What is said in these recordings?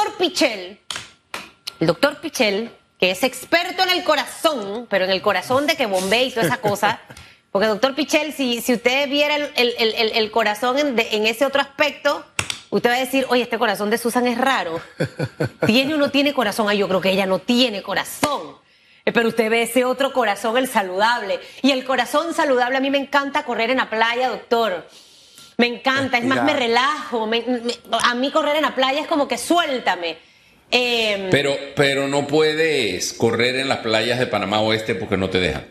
doctor Pichel, el doctor Pichel, que es experto en el corazón, pero en el corazón de que bombee y toda esa cosa, porque doctor Pichel, si, si usted viera el, el, el, corazón en, en ese otro aspecto, usted va a decir, oye, este corazón de Susan es raro. ¿Tiene o no tiene corazón? Ay, yo creo que ella no tiene corazón. Eh, pero usted ve ese otro corazón, el saludable. Y el corazón saludable, a mí me encanta correr en la playa, doctor. Me encanta, es más, me relajo. a mí correr en la playa es como que suéltame. Em, pero, pero no puedes correr en las playas de Panamá Oeste porque no te dejan.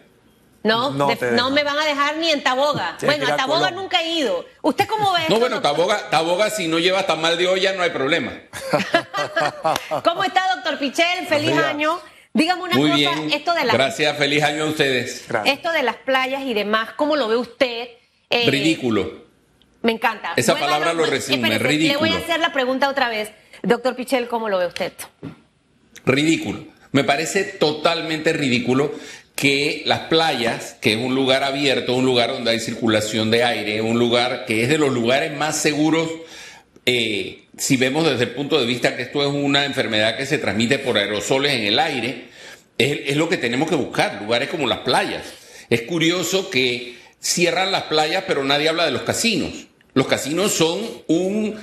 No, no, me van a dejar ni en Taboga. bueno, a Taboga nunca he ido. ¿Usted cómo ve? No, bueno, Taboga, Taboga, si no lleva tan mal de olla, no hay problema. ¿Cómo está, doctor Pichel? Feliz año. Dígame una Muy cosa, bien. esto de las... Gracias, feliz año a ustedes. Esto de las playas y demás, ¿cómo lo ve usted? Eh, ridículo. Me encanta. Esa palabra lo resume, ridículo. Le voy a hacer la pregunta otra vez. Doctor Pichel, ¿cómo lo ve usted? Ridículo. Me parece totalmente ridículo que las playas, que es un lugar abierto, un lugar donde hay circulación de aire, un lugar que es de los lugares más seguros eh, si vemos desde el punto de vista que esto es una enfermedad que se transmite por aerosoles en el aire, es, lo que tenemos que buscar, lugares como las playas. Es curioso que cierran las playas, pero nadie habla de los casinos. Los casinos son un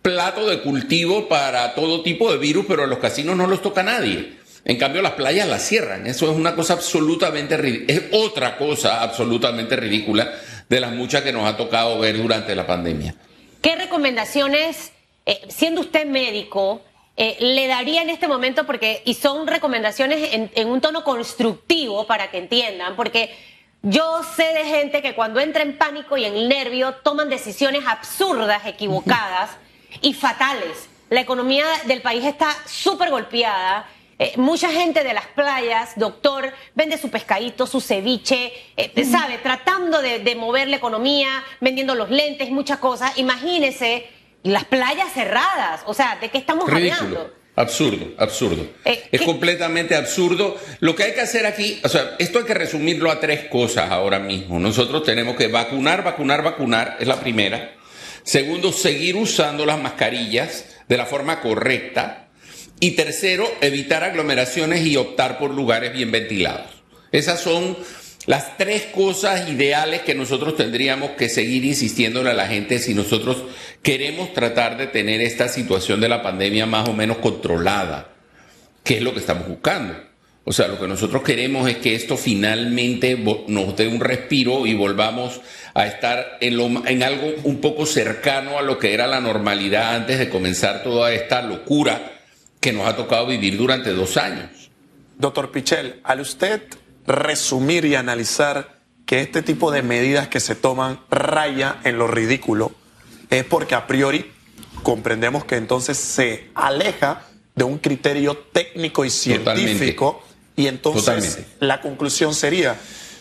plato de cultivo para todo tipo de virus, pero a los casinos no los toca nadie. En cambio, las playas las cierran. Eso es una cosa absolutamente ridícula. Es otra cosa absolutamente ridícula de las muchas que nos ha tocado ver durante la pandemia. ¿Qué recomendaciones, eh, siendo usted médico, eh, le daría en este momento? Porque, y son recomendaciones en, un tono constructivo para que entiendan, porque yo sé de gente que cuando entra en pánico y en nervio toman decisiones absurdas, equivocadas y fatales. La economía del país está súper golpeada eh, mucha gente de las playas, doctor, vende su pescadito, su ceviche, eh, ¿sabe? Tratando de, mover la economía, vendiendo los lentes, muchas cosas. Imagínese las playas cerradas. O sea, ¿de qué estamos hablando? Absurdo, absurdo. Eh, es completamente absurdo. Lo que hay que hacer aquí, o sea, esto hay que resumirlo a tres cosas ahora mismo. Nosotros tenemos que vacunar, vacunar, vacunar, es la primera. Segundo, seguir usando las mascarillas de la forma correcta. Y tercero, evitar aglomeraciones y optar por lugares bien ventilados. Esas son las tres cosas ideales que nosotros tendríamos que seguir insistiéndole a la gente si nosotros queremos tratar de tener esta situación de la pandemia más o menos controlada, que es lo que estamos buscando. O sea, lo que nosotros queremos es que esto finalmente nos dé un respiro y volvamos a estar en, en algo un poco cercano a lo que era la normalidad antes de comenzar toda esta locura que nos ha tocado vivir durante dos años. Doctor Pichel, al usted resumir y analizar que este tipo de medidas que se toman raya en lo ridículo, es porque a priori comprendemos que entonces se aleja de un criterio técnico y científico y entonces la conclusión sería,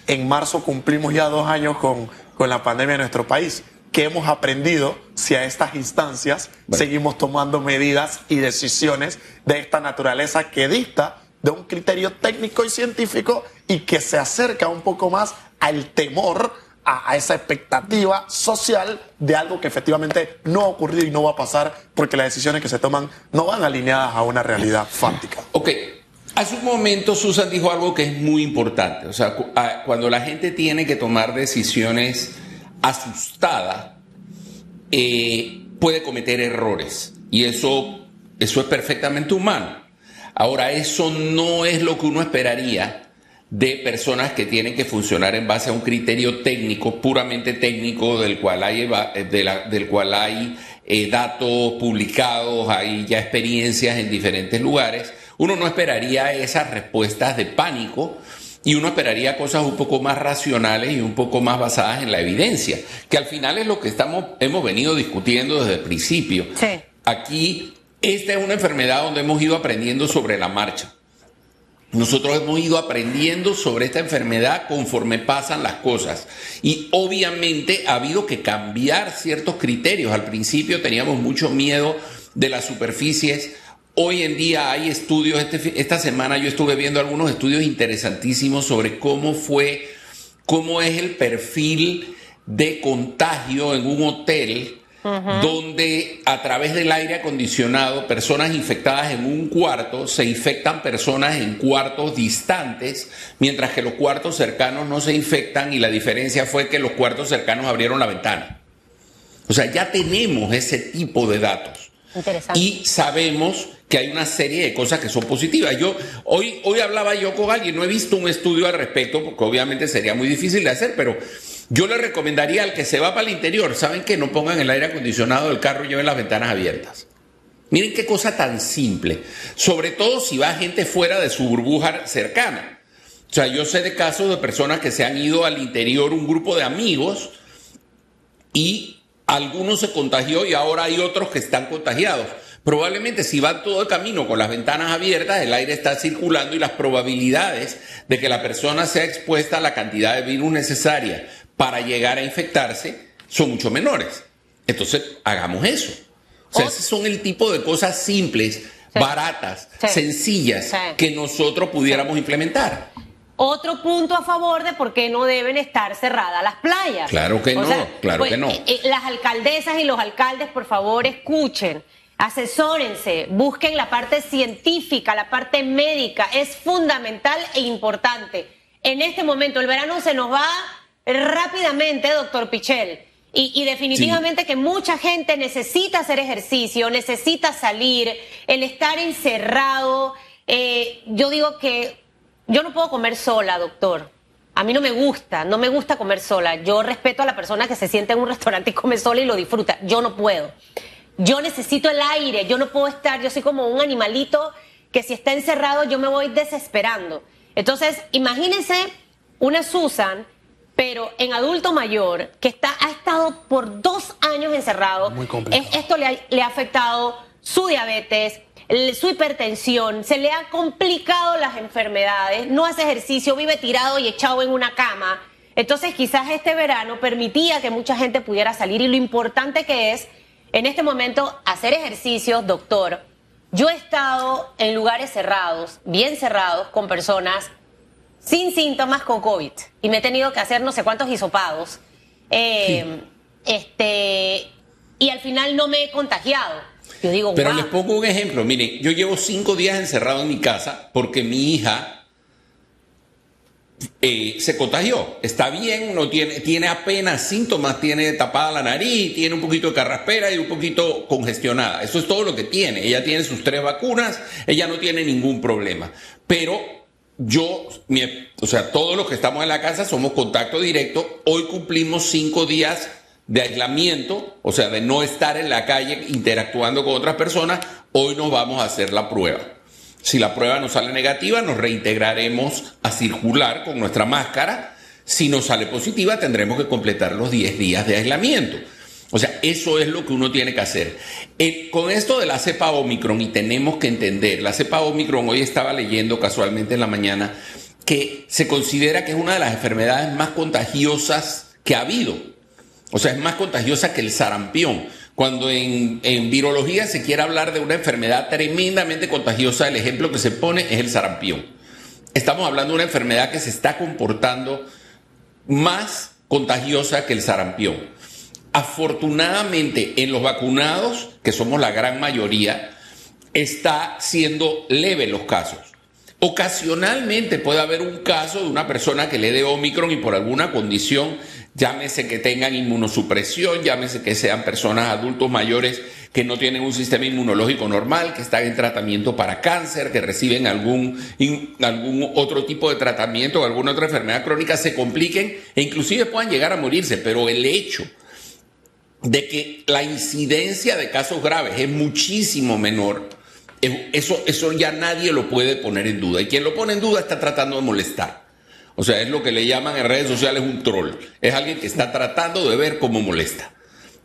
en marzo cumplimos ya dos años con, con la pandemia en nuestro país. ¿Qué hemos aprendido si a estas instancias seguimos tomando medidas y decisiones de esta naturaleza que dista de un criterio técnico y científico y que se acerca un poco más al temor, a, esa expectativa social de algo que efectivamente no ha ocurrido y no va a pasar porque las decisiones que se toman no van alineadas a una realidad fáctica? Ok. Hace un momento Susan dijo algo que es muy importante. O sea, cuando la gente tiene que tomar decisiones asustada eh, puede cometer errores y eso, eso es perfectamente humano. Ahora, eso no es lo que uno esperaría de personas que tienen que funcionar en base a un criterio técnico, puramente técnico, del cual hay, eh, del cual hay eh, datos publicados, hay ya experiencias en diferentes lugares. Uno no esperaría esas respuestas de pánico y uno esperaría cosas un poco más racionales y un poco más basadas en la evidencia, que al final es lo que estamos, hemos venido discutiendo desde el principio. Aquí, esta es una enfermedad donde hemos ido aprendiendo sobre la marcha. Nosotros hemos ido aprendiendo sobre esta enfermedad conforme pasan las cosas. Y obviamente ha habido que cambiar ciertos criterios. Al principio teníamos mucho miedo de las superficies Hoy en día hay estudios, este esta semana yo estuve viendo algunos estudios interesantísimos sobre cómo fue, cómo es el perfil de contagio en un hotel donde a través del aire acondicionado, personas infectadas en un cuarto se infectan personas en cuartos distantes, mientras que los cuartos cercanos no se infectan y la diferencia fue que los cuartos cercanos abrieron la ventana. O sea, ya tenemos ese tipo de datos. Y sabemos que hay una serie de cosas que son positivas. Yo hoy, hoy hablaba yo con alguien, no he visto un estudio al respecto, porque obviamente sería muy difícil de hacer, pero yo le recomendaría al que se va para el interior, ¿saben que no pongan el aire acondicionado del carro y lleven las ventanas abiertas? Miren qué cosa tan simple, sobre todo si va gente fuera de su burbuja cercana. O sea, yo sé de casos de personas que se han ido al interior, un grupo de amigos, y algunos se contagió y ahora hay otros que están contagiados. Probablemente si van todo el camino con las ventanas abiertas, el aire está circulando y las probabilidades de que la persona sea expuesta a la cantidad de virus necesaria para llegar a infectarse son mucho menores. Entonces, hagamos eso. O sea, esos son el tipo de cosas simples, baratas, sencillas, que nosotros pudiéramos implementar. Otro punto a favor de por qué no deben estar cerradas las playas. Claro que no, claro pues, que no. Eh, eh, las alcaldesas y los alcaldes, por favor, escuchen asesórense, busquen la parte científica, la parte médica, es fundamental e importante. En este momento, el verano se nos va rápidamente, doctor Pichel. Y, definitivamente que mucha gente necesita hacer ejercicio, necesita salir, el estar encerrado. Eh, yo digo que yo no puedo comer sola, doctor. A mí no me gusta, no me gusta comer sola. Yo respeto a la persona que se siente en un restaurante y come sola y lo disfruta. Yo no puedo yo necesito el aire, yo no puedo estar, yo soy como un animalito que si está encerrado yo me voy desesperando. Entonces, imagínense una Susan, pero en adulto mayor, que está, ha estado por dos años encerrado. Muy complicado. esto le ha, afectado su diabetes, su hipertensión, se le ha complicado las enfermedades, no hace ejercicio, vive tirado y echado en una cama. Entonces quizás este verano permitía que mucha gente pudiera salir y lo importante que es en este momento hacer ejercicios, doctor. Yo he estado en lugares cerrados, bien cerrados, con personas sin síntomas con COVID y me he tenido que hacer no sé cuántos hisopados. Eh, este, y al final no me he contagiado. Yo digo, Pero les pongo un ejemplo. Miren, yo llevo cinco días encerrado en mi casa porque mi hija eh, se contagió. Está bien, no tiene, tiene apenas síntomas, tiene tapada la nariz, tiene un poquito de carraspera y un poquito congestionada. Eso es todo lo que tiene. Ella tiene sus tres vacunas, ella no tiene ningún problema. Pero yo, o sea, todos los que estamos en la casa somos contacto directo. Hoy cumplimos cinco días de aislamiento, o sea, de no estar en la calle interactuando con otras personas. Hoy nos vamos a hacer la prueba. Si la prueba nos sale negativa, nos reintegraremos a circular con nuestra máscara. Si nos sale positiva, tendremos que completar los 10 días de aislamiento. O sea, eso es lo que uno tiene que hacer. Eh, con esto de la cepa Omicron, y tenemos que entender, la cepa Omicron, hoy estaba leyendo casualmente en la mañana, que se considera que es una de las enfermedades más contagiosas que ha habido. O sea, es más contagiosa que el sarampión. Cuando en, virología se quiere hablar de una enfermedad tremendamente contagiosa, el ejemplo que se pone es el sarampión. Estamos hablando de una enfermedad que se está comportando más contagiosa que el sarampión. Afortunadamente, en los vacunados, que somos la gran mayoría, está siendo leve los casos. Ocasionalmente puede haber un caso de una persona que le dé Omicron y por alguna condición llámese que tengan inmunosupresión, llámese que sean personas adultos mayores que no tienen un sistema inmunológico normal, que están en tratamiento para cáncer, que reciben algún, algún otro tipo de tratamiento o alguna otra enfermedad crónica, se compliquen e inclusive puedan llegar a morirse, pero el hecho de que la incidencia de casos graves es muchísimo menor, eso, eso ya nadie lo puede poner en duda. Y quien lo pone en duda está tratando de molestar. O sea, es lo que le llaman en redes sociales un troll. Es alguien que está tratando de ver cómo molesta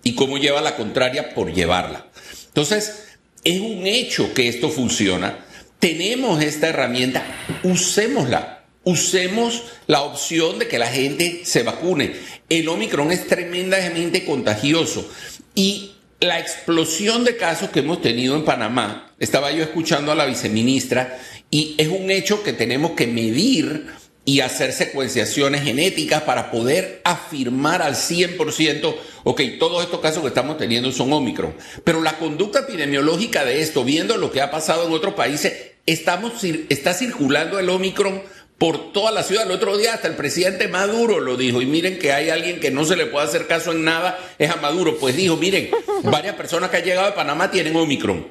y cómo lleva la contraria por llevarla. Entonces, es un hecho que esto funciona. Tenemos esta herramienta, usémosla. Usemos la opción de que la gente se vacune. El Omicron es tremendamente contagioso y la explosión de casos que hemos tenido en Panamá, estaba yo escuchando a la viceministra y es un hecho que tenemos que medir y hacer secuenciaciones genéticas para poder afirmar al 100%, ok, todos estos casos que estamos teniendo son Omicron. Pero la conducta epidemiológica de esto, viendo lo que ha pasado en otros países, estamos, está circulando el Omicron por toda la ciudad. El otro día hasta el presidente Maduro lo dijo. Y miren que hay alguien que no se le puede hacer caso en nada, es a Maduro. Pues dijo, miren, varias personas que han llegado a Panamá tienen Omicron.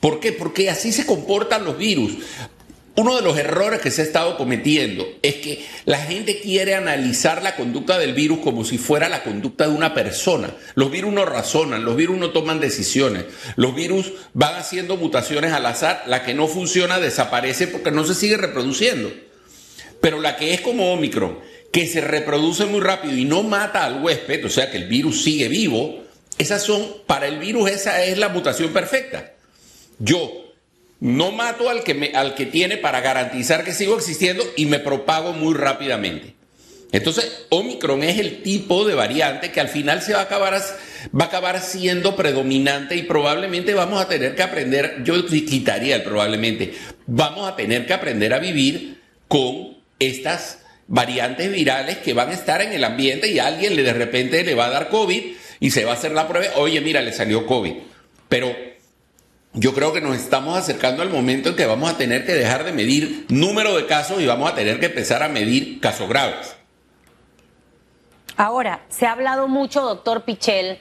¿Por qué? Porque así se comportan los virus. Uno de los errores que se ha estado cometiendo es que la gente quiere analizar la conducta del virus como si fuera la conducta de una persona. Los virus no razonan, los virus no toman decisiones. Los virus van haciendo mutaciones al azar. La que no funciona desaparece porque no se sigue reproduciendo. Pero la que es como Omicron, que se reproduce muy rápido y no mata al huésped, o sea que el virus sigue vivo, esas son, para el virus esa es la mutación perfecta. Yo no mato al que, me, al que tiene para garantizar que sigo existiendo y me propago muy rápidamente. Entonces, Omicron es el tipo de variante que al final se va a acabar, va a acabar siendo predominante y probablemente vamos a tener que aprender, yo quitaría el probablemente, vamos a tener que aprender a vivir con estas variantes virales que van a estar en el ambiente y alguien le de repente le va a dar COVID y se va a hacer la prueba, oye, mira, le salió COVID. Pero yo creo que nos estamos acercando al momento en que vamos a tener que dejar de medir número de casos y vamos a tener que empezar a medir casos graves. Ahora, se ha hablado mucho, doctor Pichel,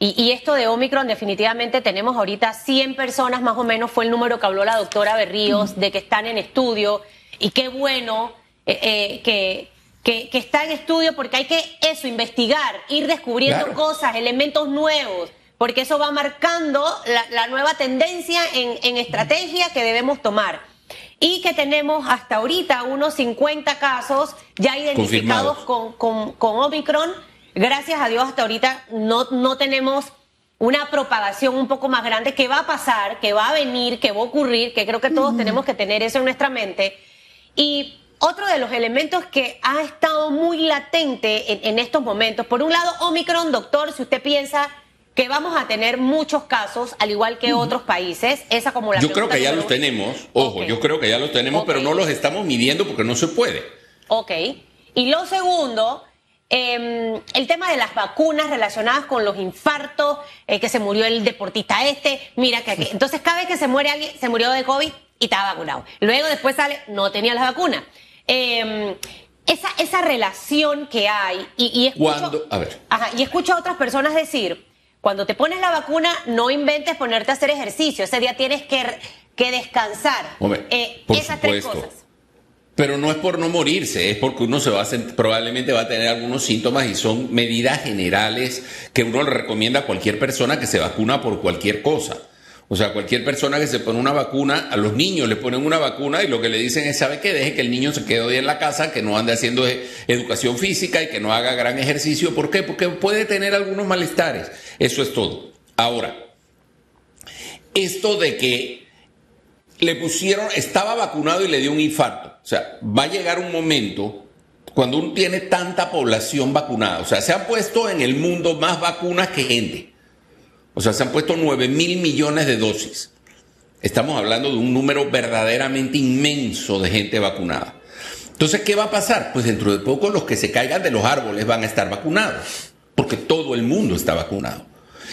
y, esto de Omicron definitivamente tenemos ahorita 100 personas más o menos, fue el número que habló la doctora Berríos, de que están en estudio, y qué bueno eh, eh, que, que, está en estudio porque hay que eso, investigar, ir descubriendo cosas, elementos nuevos porque eso va marcando la, nueva tendencia en, estrategia que debemos tomar. Y que tenemos hasta ahorita unos 50 casos ya identificados con, con, Omicron. Gracias a Dios hasta ahorita no, no tenemos una propagación un poco más grande que va a pasar, que va a venir, que va a ocurrir, que creo que todos tenemos que tener eso en nuestra mente. Y otro de los elementos que ha estado muy latente en, en estos momentos, por un lado, Omicron, doctor, si usted piensa que vamos a tener muchos casos, al igual que otros países. Esa como la Yo creo que ya los tenemos, ojo, yo creo que ya los tenemos, pero no los estamos midiendo porque no se puede. Ok. Y lo segundo, em, el tema de las vacunas relacionadas con los infartos, eh, que se murió el deportista este, mira que aquí. Entonces, cada vez que se muere alguien, se murió de COVID y estaba vacunado. Luego después sale, no tenía las vacunas. Em, esa, esa relación que hay, y, escucho, a ver. y escucho a otras personas decir, cuando te pones la vacuna, no inventes ponerte a hacer ejercicio. Ese día tienes que, que descansar. Eh, esas tres cosas. Pero no es por no morirse, es porque uno se va a probablemente va a tener algunos síntomas y son medidas generales que uno le recomienda a cualquier persona que se vacuna por cualquier cosa. O sea, cualquier persona que se pone una vacuna, a los niños le ponen una vacuna y lo que le dicen es, ¿sabe qué? Deje que el niño se quede hoy en la casa, que no ande haciendo e-, educación física y que no haga gran ejercicio. ¿Por qué? Porque puede tener algunos malestares. Eso es todo. Ahora, esto de que le pusieron, estaba vacunado y le dio un infarto. O sea, va a llegar un momento cuando uno tiene tanta población vacunada. O sea, se han puesto en el mundo más vacunas que gente. O sea, se han puesto 9 mil millones de dosis. Estamos hablando de un número verdaderamente inmenso de gente vacunada. Entonces, ¿qué va a pasar? Pues dentro de poco los que se caigan de los árboles van a estar vacunados, porque todo el mundo está vacunado.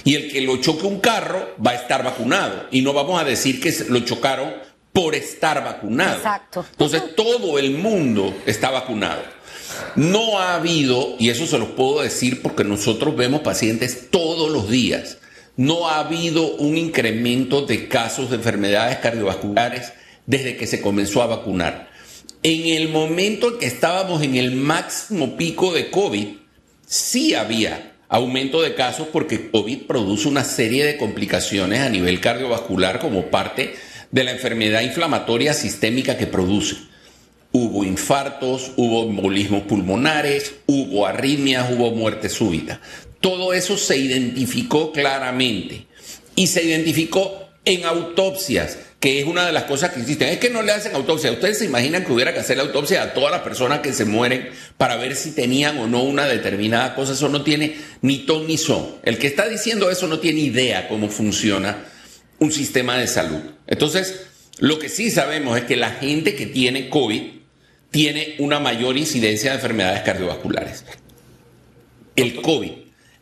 Y el que lo choque un carro va a estar vacunado. Y no vamos a decir que lo chocaron por estar vacunado. Exacto. Entonces, todo el mundo está vacunado. No ha habido, y eso se los puedo decir porque nosotros vemos pacientes todos los días, no ha habido un incremento de casos de enfermedades cardiovasculares desde que se comenzó a vacunar. En el momento en que estábamos en el máximo pico de COVID, sí había aumento de casos porque COVID produce una serie de complicaciones a nivel cardiovascular como parte de la enfermedad inflamatoria sistémica que produce. Hubo infartos, hubo embolismos pulmonares, hubo arritmias, hubo muerte súbita. Todo eso se identificó claramente y se identificó en autopsias, que es una de las cosas que existen. Es que no le hacen autopsia. Ustedes se imaginan que hubiera que hacer la autopsia a todas las personas que se mueren para ver si tenían o no una determinada cosa. Eso no tiene ni ton ni son. El que está diciendo eso no tiene idea cómo funciona un sistema de salud. Entonces, lo que sí sabemos es que la gente que tiene COVID tiene una mayor incidencia de enfermedades cardiovasculares. El COVID.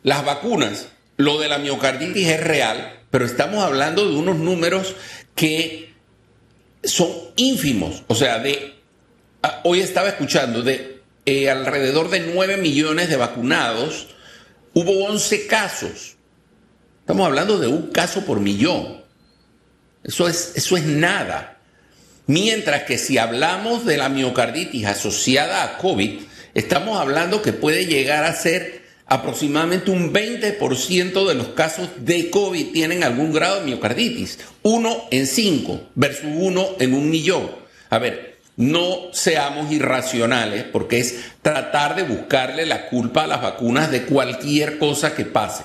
Las vacunas, lo de la miocarditis es real, pero estamos hablando de unos números que son ínfimos. O sea, de ah, hoy estaba escuchando de eh, alrededor de 9 millones de vacunados, hubo 11 casos. Estamos hablando de un caso por millón. Eso es, eso es nada. Mientras que si hablamos de la miocarditis asociada a COVID, estamos hablando que puede llegar a ser aproximadamente un 20% de los casos de COVID tienen algún grado de miocarditis. Uno en cinco versus uno en un millón. A ver, no seamos irracionales porque es tratar de buscarle la culpa a las vacunas de cualquier cosa que pase.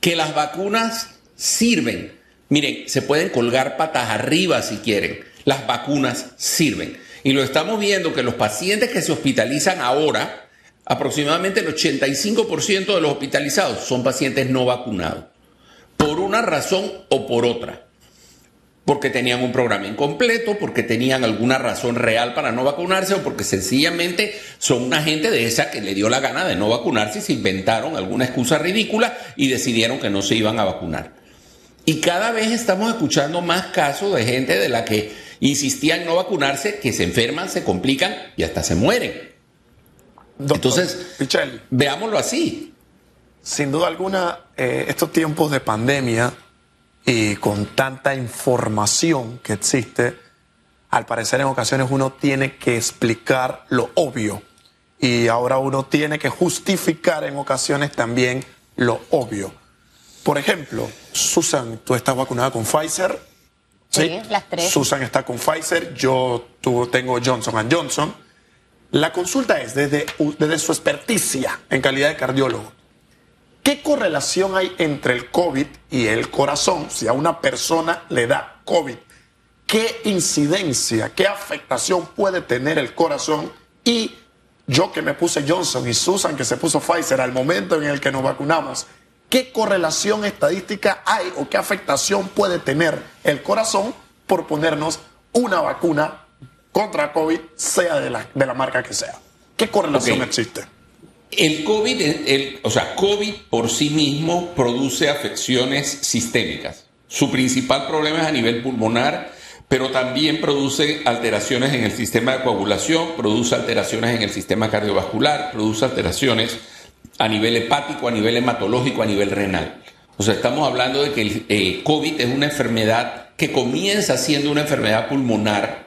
Que las vacunas sirven. Miren, se pueden colgar patas arriba si quieren. Las vacunas sirven. Y lo estamos viendo que los pacientes que se hospitalizan ahora, aproximadamente el 85% de los hospitalizados son pacientes no vacunados, por una razón o por otra. Porque tenían un programa incompleto, porque tenían alguna razón real para no vacunarse o porque sencillamente son una gente de esa que le dio la gana de no vacunarse y se inventaron alguna excusa ridícula y decidieron que no se iban a vacunar. Y cada vez estamos escuchando más casos de gente de la que insistía en no vacunarse, que se enferman, se complican y hasta se mueren. Entonces, veámoslo así. Sin duda alguna, eh, estos tiempos de pandemia y con tanta información que existe, al parecer en ocasiones uno tiene que explicar lo obvio y ahora uno tiene que justificar en ocasiones también lo obvio. Por ejemplo, Susan, tú estás vacunada con Pfizer. Sí, las tres. Susan está con Pfizer, yo tengo Johnson Johnson. La consulta es desde, su experticia en calidad de cardiólogo. ¿Qué correlación hay entre el COVID y el corazón? Si a una persona le da COVID, ¿qué incidencia, qué afectación puede tener el corazón? Y yo que me puse Johnson y Susan que se puso Pfizer al momento en el que nos vacunamos, ¿qué correlación estadística hay o qué afectación puede tener el corazón por ponernos una vacuna contra COVID, sea de la, de la marca que sea. ¿Qué correlación existe? El COVID, el, o sea, COVID por sí mismo produce afecciones sistémicas. Su principal problema es a nivel pulmonar, pero también produce alteraciones en el sistema de coagulación, produce alteraciones en el sistema cardiovascular, produce alteraciones a nivel hepático, a nivel hematológico, a nivel renal. O sea, estamos hablando de que el eh, COVID es una enfermedad que comienza siendo una enfermedad pulmonar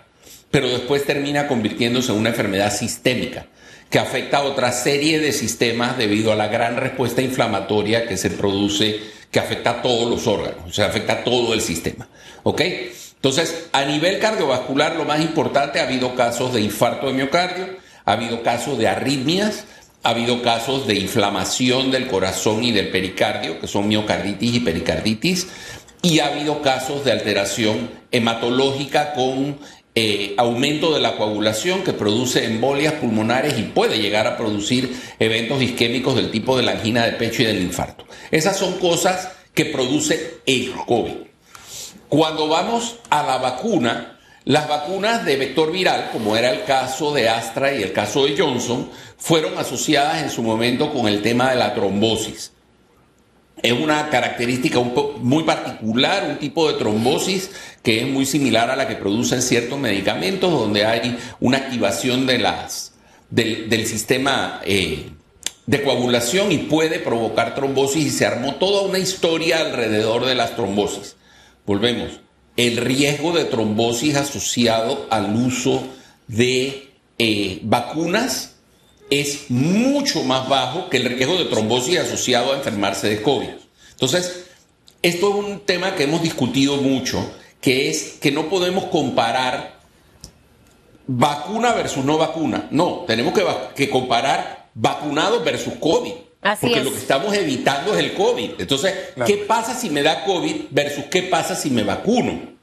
pero después termina convirtiéndose en una enfermedad sistémica que afecta a otra serie de sistemas debido a la gran respuesta inflamatoria que se produce, que afecta a todos los órganos, o sea, afecta a todo el sistema. ¿Ok? Entonces, a nivel cardiovascular, lo más importante, ha habido casos de infarto de miocardio, ha habido casos de arritmias, ha habido casos de inflamación del corazón y del pericardio, que son miocarditis y pericarditis, y ha habido casos de alteración hematológica con eh, aumento de la coagulación que produce embolias pulmonares y puede llegar a producir eventos isquémicos del tipo de la angina de pecho y del infarto. Esas son cosas que produce el COVID. Cuando vamos a la vacuna, las vacunas de vector viral, como era el caso de Astra y el caso de Johnson, fueron asociadas en su momento con el tema de la trombosis es una característica muy particular, un tipo de trombosis que es muy similar a la que producen ciertos medicamentos, donde hay una activación de las, del, sistema eh, de coagulación y puede provocar trombosis y se armó toda una historia alrededor de las trombosis. Volvemos, el riesgo de trombosis asociado al uso de eh, vacunas es mucho más bajo que el riesgo de trombosis asociado a enfermarse de COVID. Entonces, esto es un tema que hemos discutido mucho, que es que no podemos comparar vacuna versus no vacuna. No, tenemos que, comparar vacunado versus COVID. porque lo que estamos evitando es el COVID. Entonces, ¿qué pasa si me da COVID versus qué pasa si me vacuno?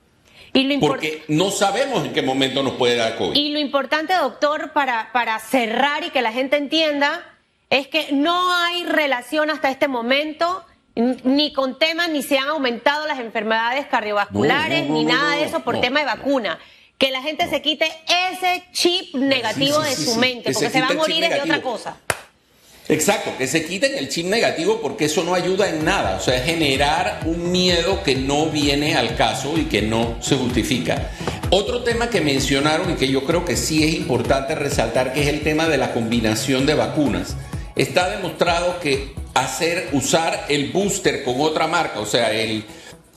Porque no sabemos en qué momento nos puede dar COVID. Y lo importante, doctor, para, para cerrar y que la gente entienda, es que no hay relación hasta este momento ni con temas ni se han aumentado las enfermedades cardiovasculares, ni nada de eso por tema de vacuna. que la gente se quite ese chip negativo Sí, sí, de su sí. mente, Que porque se se va a morir es de otra cosa. Exacto, que se quiten el chip negativo porque eso no ayuda en nada. O sea, es generar un miedo que no viene al caso y que no se justifica. Otro tema que mencionaron y que yo creo que sí es importante resaltar, que es el tema de la combinación de vacunas. Está demostrado que hacer, usar el booster con otra marca, o sea, el,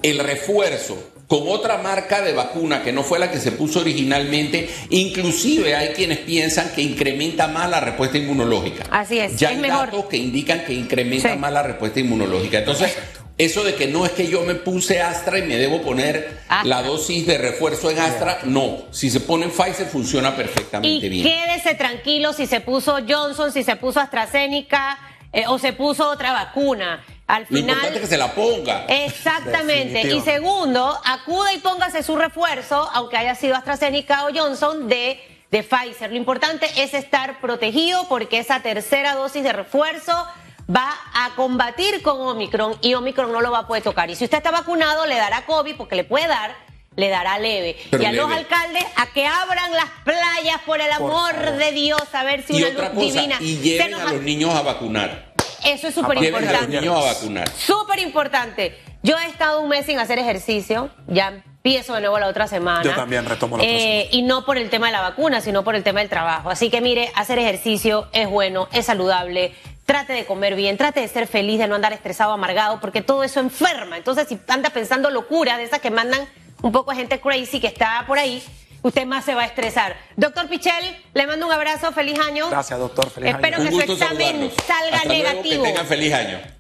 el refuerzo con otra marca de vacuna que no fue la que se puso originalmente, inclusive hay quienes piensan que incrementa más la respuesta inmunológica. Así es, Ya es hay mejor. datos que indican que incrementa Sí. más la respuesta inmunológica. Entonces, eso de que no es que yo me puse Astra y me debo poner Astra. la dosis de refuerzo en Astra, no. Si se pone en Pfizer funciona perfectamente Y bien. quédese tranquilo si se puso Johnson, si se puso AstraZeneca eh, o se puso otra vacuna. Al Lo final. importante es que se la ponga. Exactamente. Y segundo, acude y póngase su refuerzo, aunque haya sido AstraZeneca o Johnson, de, de Pfizer. Lo importante es estar protegido porque esa tercera dosis de refuerzo va a combatir con Omicron y Omicron no lo va a poder tocar. Y si usted está vacunado, le dará COVID porque le puede dar, le dará leve. Pero y a los alcaldes a que abran las playas por el amor de Dios, a ver si Y una otra luz cosa, divina. y se lleven nos a los niños a vacunar. Eso es súper Lleven a los importante. niños a vacunar. Súper importante. Yo he estado un mes sin hacer ejercicio, ya empiezo de nuevo la otra semana. Yo también retomo la Eh, semana. Y no por el tema de la vacuna, sino por el tema del trabajo. Así que mire, hacer ejercicio es bueno, es saludable. Trate de comer bien, trate de ser feliz, de no andar estresado, amargado, porque todo eso enferma. Entonces, si anda pensando locura de esas que mandan un poco gente crazy que está por ahí, usted más se va a estresar. Doctor Pichel, le mando un abrazo, feliz año. Gracias, doctor. Feliz Espero año. que Un su examen saludarlos. salga Hasta luego, negativo. que tengan feliz año.